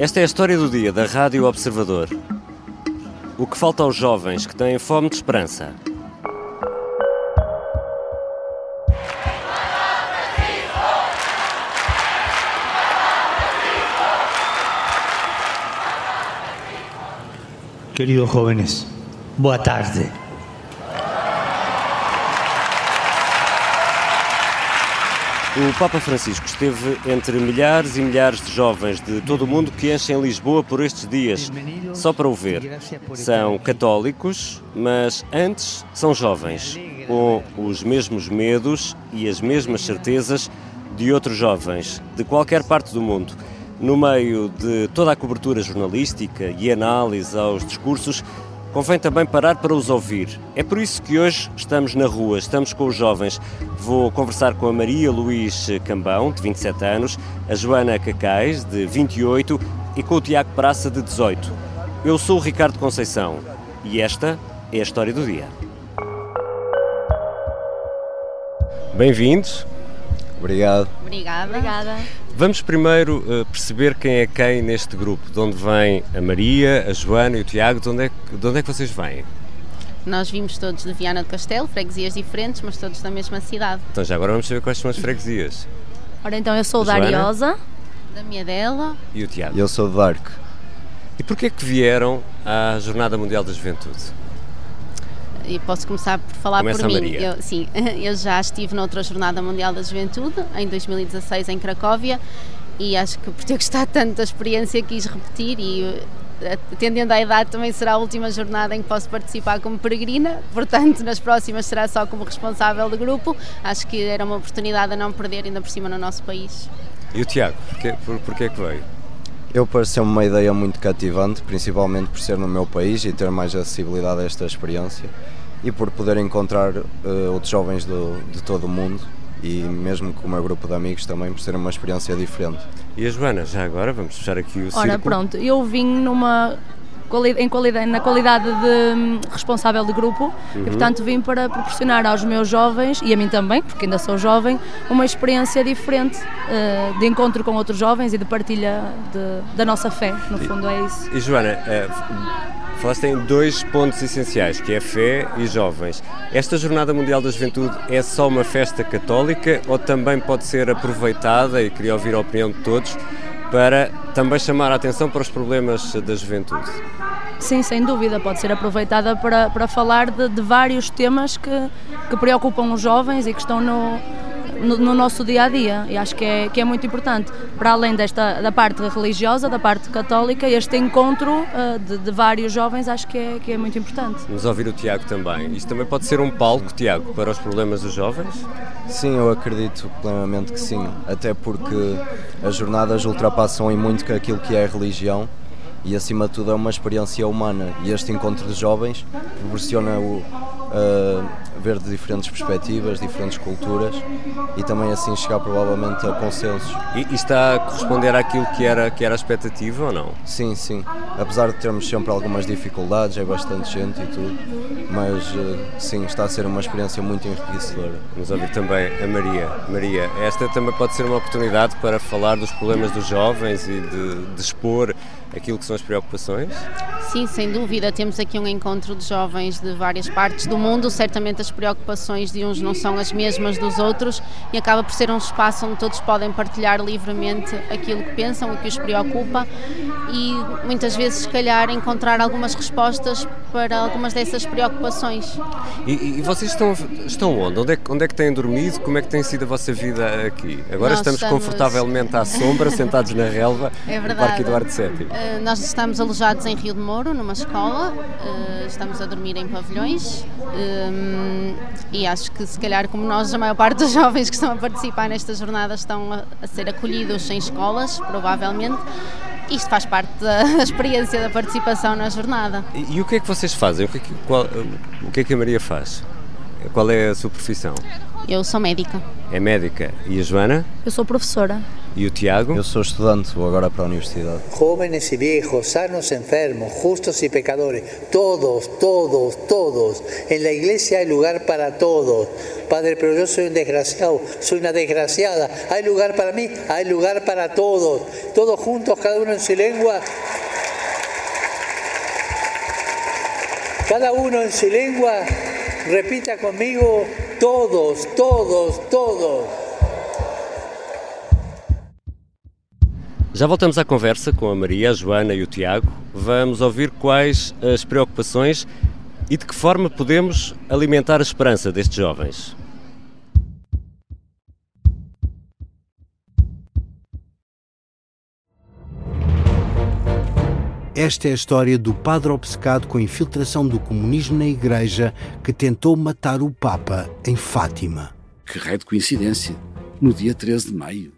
Esta é a história do dia da Rádio Observador. O que falta aos jovens que têm fome de esperança. Queridos jóvenes, boa tarde. O Papa Francisco esteve entre milhares e milhares de jovens de todo o mundo que enchem Lisboa por estes dias, só para o ver. São católicos, mas antes são jovens, com os mesmos medos e as mesmas certezas de outros jovens de qualquer parte do mundo. No meio de toda a cobertura jornalística e análise aos discursos, convém também parar para os ouvir. É por isso que hoje estamos na rua, estamos com os jovens. Vou conversar com a Maria Luís Cambão, de 27 anos, a Joana Cacais, de 28 e com o Tiago Praça, de 18. Eu sou o Ricardo Conceição e esta é a história do dia. Bem-vindos. Obrigado. Obrigada. Obrigada. Vamos primeiro uh, perceber quem é quem neste grupo. De onde vem a Maria, a Joana e o Tiago? De onde é que, de onde é que vocês vêm? Nós vimos todos de Viana do Castelo, freguesias diferentes, mas todos da mesma cidade. Então já agora vamos saber quais são as freguesias. Ora então eu sou da Ariosa. Da Miadela. E o Tiago? Eu sou do Arco. E porquê é que vieram à Jornada Mundial da Juventude? E posso começar por falar Começa por mim. Maria. Eu, sim, eu já estive noutra Jornada Mundial da Juventude, em 2016 em Cracóvia, e acho que por ter gostado tanto da experiência quis repetir e atendendo à idade também será a última jornada em que posso participar como peregrina, portanto nas próximas será só como responsável do grupo. Acho que era uma oportunidade a não perder ainda por cima no nosso país. E o Tiago, porquê, por, porquê é que veio? Eu pareceu-me uma ideia muito cativante, principalmente por ser no meu país e ter mais acessibilidade a esta experiência e por poder encontrar uh, outros jovens do, de todo o mundo e mesmo com o meu grupo de amigos também por ser uma experiência diferente. E a Joana, já agora vamos fechar aqui o Ora, círculo. pronto, eu vim numa em qualidade, na qualidade de hum, responsável de grupo uhum. e portanto vim para proporcionar aos meus jovens e a mim também, porque ainda sou jovem, uma experiência diferente uh, de encontro com outros jovens e de partilha de, da nossa fé, no fundo é isso. E Joana, uh, Falaste em dois pontos essenciais, que é fé e jovens. Esta Jornada Mundial da Juventude é só uma festa católica ou também pode ser aproveitada, e queria ouvir a opinião de todos, para também chamar a atenção para os problemas da juventude? Sim, sem dúvida, pode ser aproveitada para, para falar de, de vários temas que, que preocupam os jovens e que estão no, no, no, nosso dia a dia e acho que é, que é muito importante. Para além desta da parte religiosa, da parte católica, este encontro uh, de, de, vários jovens acho que é, que é muito importante. Vamos ouvir o Tiago também. Isto também pode ser um palco, Tiago, para os problemas dos jovens? Sim, eu acredito plenamente que sim, até porque as jornadas ultrapassam em muito aquilo que é a religião e acima de tudo é uma experiência humana e este encontro de jovens proporciona o, uh, ver de diferentes perspectivas, diferentes culturas e também assim chegar provavelmente a consensos. E, e, está a corresponder àquilo que era, que era a expectativa ou não? Sim, sim. Apesar de termos sempre algumas dificuldades, é bastante gente e tudo, mas uh, sim, está a ser uma experiência muito enriquecedora. Vamos ouvir também a Maria. Maria, esta também pode ser uma oportunidade para falar dos problemas dos jovens e de, de expor aquilo que são as preocupações? Sim, sem dúvida. Temos aqui um encontro de jovens de várias partes do mundo. Certamente as preocupações de uns não são as mesmas dos outros e acaba por ser um espaço onde todos podem partilhar livremente aquilo que pensam, o que os preocupa e muitas vezes, se calhar, encontrar algumas respostas para algumas dessas preocupações. E, e vocês estão, estão onde? Onde é, onde é que têm dormido? Como é que tem sido a vossa vida aqui? Agora estamos, estamos, confortavelmente à sombra, sentados na relva, é no Parque Eduardo VII. Uh, nós estamos alojados em Rio de Moro, numa escola, uh, estamos a dormir em pavilhões um, e acho que se calhar como nós, a maior parte dos jovens que estão a participar nesta jornada estão a, a ser acolhidos em escolas, provavelmente. Isto faz parte da experiência da participação na jornada. E, e o que é que vocês fazem? O que é que, qual, o que, é que a Maria faz? Qual é a sua profissão? Eu sou médica. É médica. E a Joana? Eu sou professora. E o Tiago? Eu sou estudante, vou agora para a universidade. Jóvenes y viejos, sanos, enfermos, justos y pecadores, todos, todos, todos. En la iglesia hay lugar para todos. Padre, pero yo soy un desgraciado, soy una desgraciada. ¿Hay lugar para mí? Hay lugar para todos. Todos juntos, cada uno en su lengua. Cada uno en su lengua, repita conmigo, todos, todos, todos. Já voltamos à conversa com a Maria, a Joana e o Tiago. Vamos ouvir quais as preocupações e de que forma podemos alimentar a esperança destes jovens. Esta é a história do padre obcecado com a infiltração do comunismo na Igreja que tentou matar o Papa em Fátima. Que raio de coincidência! No dia 13 de maio.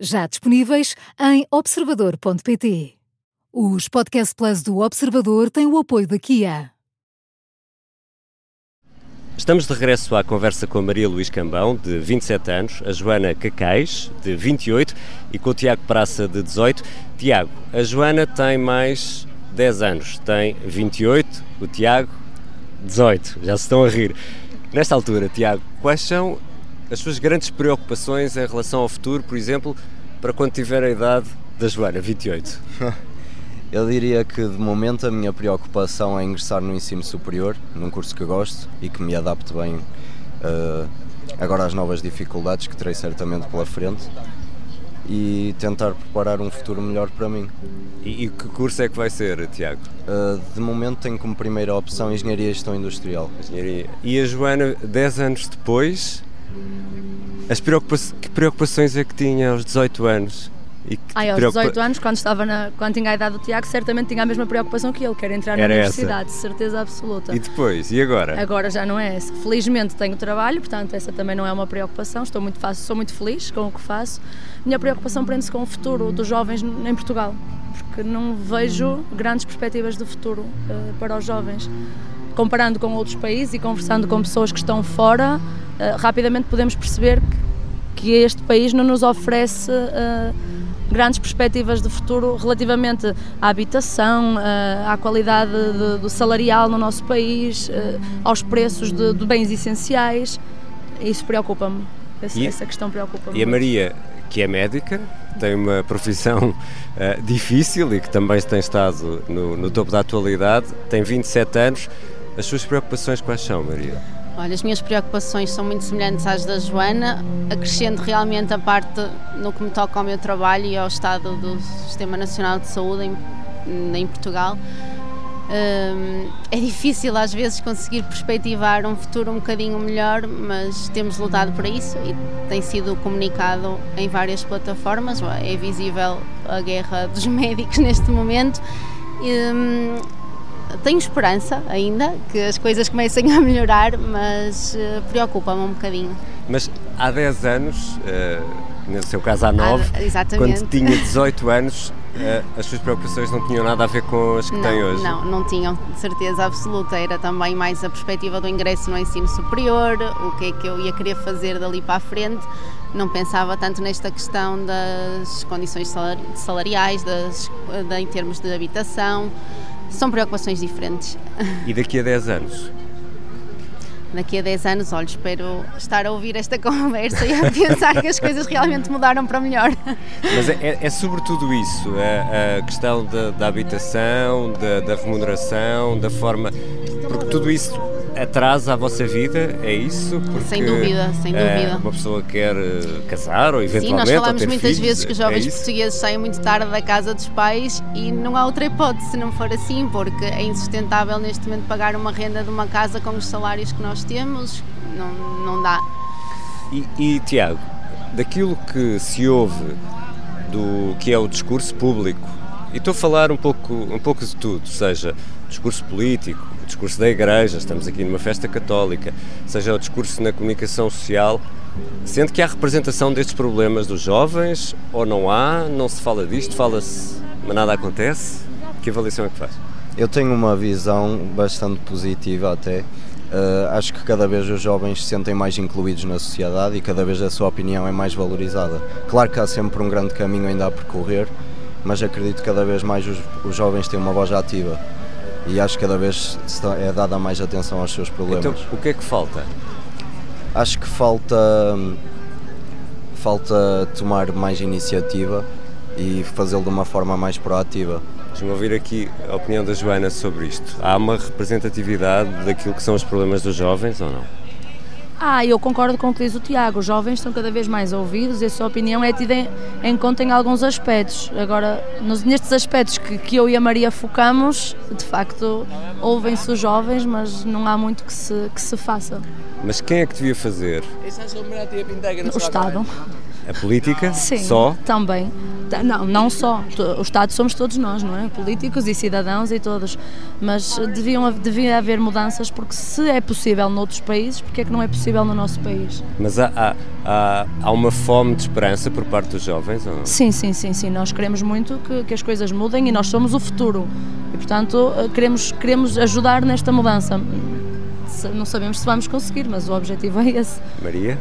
já disponíveis em observador.pt. Os Podcast Plus do Observador têm o apoio da Kia. Estamos de regresso à conversa com a Maria Luís Cambão, de 27 anos, a Joana Cacais, de 28, e com o Tiago Praça, de 18. Tiago, a Joana tem mais 10 anos, tem 28, o Tiago 18, já se estão a rir. Nesta altura, Tiago, quais são as suas grandes preocupações em relação ao futuro, por exemplo, para quando tiver a idade da Joana, 28? Eu diria que de momento a minha preocupação é ingressar no ensino superior, num curso que gosto e que me adapte bem uh, agora às novas dificuldades que terei certamente pela frente e tentar preparar um futuro melhor para mim. E, e que curso é que vai ser, Tiago? Uh, de momento tenho como primeira opção Engenharia e Gestão Industrial. Engenharia. E a Joana, 10 anos depois, as preocupa que preocupações é que tinha aos 18 anos? E que Ai, aos preocupa... 18 anos, quando, estava na, quando tinha a idade do Tiago, certamente tinha a mesma preocupação que ele, que era entrar na era universidade, essa. certeza absoluta. E depois? E agora? Agora já não é essa. Felizmente tenho trabalho, portanto essa também não é uma preocupação, estou muito fácil, sou muito feliz com o que faço. Minha preocupação prende-se com o futuro dos jovens em Portugal, porque não vejo grandes perspectivas de futuro uh, para os jovens. Comparando com outros países e conversando com pessoas que estão fora, uh, rapidamente podemos perceber que, que, este país não nos oferece uh, grandes perspectivas de futuro relativamente à habitação, eh, à qualidade de, do salarial no nosso país, aos preços de, de bens essenciais. Isso preocupa-me. Essa, essa, questão preocupa-me. E a Maria, que é médica, tem uma profissão uh, difícil e que também tem estado no, no topo da atualidade, tem 27 anos. As suas preocupações quais são, Maria? Olha, as minhas preocupações são muito semelhantes às da Joana, acrescendo realmente a parte no que me toca ao meu trabalho e ao estado do Sistema Nacional de Saúde em, em Portugal. Um, é difícil às vezes conseguir perspectivar um futuro um bocadinho melhor, mas temos lutado para isso e tem sido comunicado em várias plataformas. É visível a guerra dos médicos neste momento. Tenho esperança ainda que as coisas comecem a melhorar, mas uh, preocupa-me um bocadinho. Mas há 10 anos, uh, no seu caso há 9, ah, quando tinha 18 anos, uh, as suas preocupações não tinham nada a ver com as que não, tem hoje? Não, não tinham, de certeza absoluta. Era também mais a perspectiva do ingresso no ensino superior, o que é que eu ia querer fazer dali para a frente. Não pensava tanto nesta questão das condições salariais, das, de, em termos de habitação são preocupações diferentes. E daqui a 10 anos? Daqui a 10 anos, olha, espero estar a ouvir esta conversa e a pensar que as coisas realmente mudaram para melhor. Mas é, é, é sobretudo isso, a, a questão da, da habitação, da, da remuneração, da forma. Porque tudo isso atrasa a vossa vida, é isso? Porque, sem dúvida, sem eh, dúvida. uma pessoa quer eh, casar ou eventualmente Sim, nós falamos muitas filhos, vezes que os jovens é portugueses saem muito tarde da casa dos pais e não há outra hipótese se não for assim, porque é insustentável neste momento pagar uma renda de uma casa com os salários que nós temos, não, não dá. E, e Tiago, daquilo que se ouve do que é o discurso público, e estou a falar um pouco, um pouco de tudo, seja discurso político, o discurso da igreja, estamos aqui numa festa católica, seja o discurso na comunicação social, sente que há representação destes problemas dos jovens ou não há, não se fala disto, fala-se, mas nada acontece? Que avaliação é que faz? Eu tenho uma visão bastante positiva até. Uh, acho que cada vez os jovens se sentem mais incluídos na sociedade e cada vez a sua opinião é mais valorizada. Claro que há sempre um grande caminho ainda a percorrer, mas acredito que cada vez mais os, os jovens têm uma voz ativa e acho que cada vez é dada mais atenção aos seus problemas. Então, o que é que falta? Acho que falta falta tomar mais iniciativa e fazê-lo de uma forma mais proativa. Deixa-me ouvir aqui a opinião da Joana sobre isto. Há uma representatividade daquilo que são os problemas dos jovens ou não? Ah, eu concordo com o que diz o Tiago. Os jovens estão cada vez mais ouvidos e a sua opinião é tida em, em conta em alguns aspectos. Agora, nos, nestes aspectos que, que eu e a Maria focamos, de facto, ouvem-se os jovens, mas não há muito que se, que se faça. Mas quem é que devia fazer? O Estado. A política? Sim, Só? também. Não, não só. O Estado somos todos nós, não é? Políticos e cidadãos e todos. Mas deviam, devia haver mudanças, porque se é possível noutros países, porque é que não é possível no nosso país? Mas há, há, há, há uma fome de esperança por parte dos jovens? Ou? Sim, sim, sim, sim. Nós queremos muito que, que as coisas mudem e nós somos o futuro. E, portanto, queremos, queremos ajudar nesta mudança. Não sabemos se vamos conseguir, mas o objetivo é esse. Maria?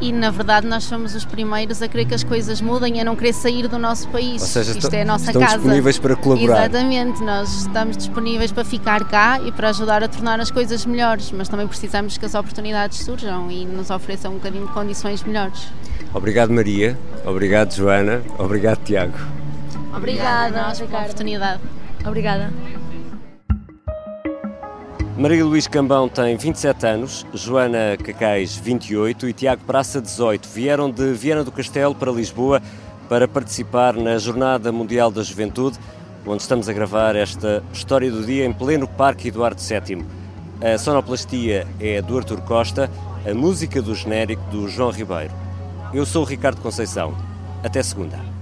E na verdade nós somos os primeiros a querer que as coisas mudem e a não querer sair do nosso país. Ou seja, Isto é a nossa estão casa. disponíveis para colaborar. Exatamente, nós estamos disponíveis para ficar cá e para ajudar a tornar as coisas melhores, mas também precisamos que as oportunidades surjam e nos ofereçam um bocadinho de condições melhores. Obrigado Maria, obrigado Joana, obrigado Tiago. Obrigada, a nós pela oportunidade. Obrigada. Maria Luís Cambão tem 27 anos, Joana Cacais 28 e Tiago Praça 18. Vieram de Viana do Castelo para Lisboa para participar na Jornada Mundial da Juventude, onde estamos a gravar esta história do dia em pleno Parque Eduardo VII. A sonoplastia é do Artur Costa, a música do genérico do João Ribeiro. Eu sou o Ricardo Conceição. Até segunda.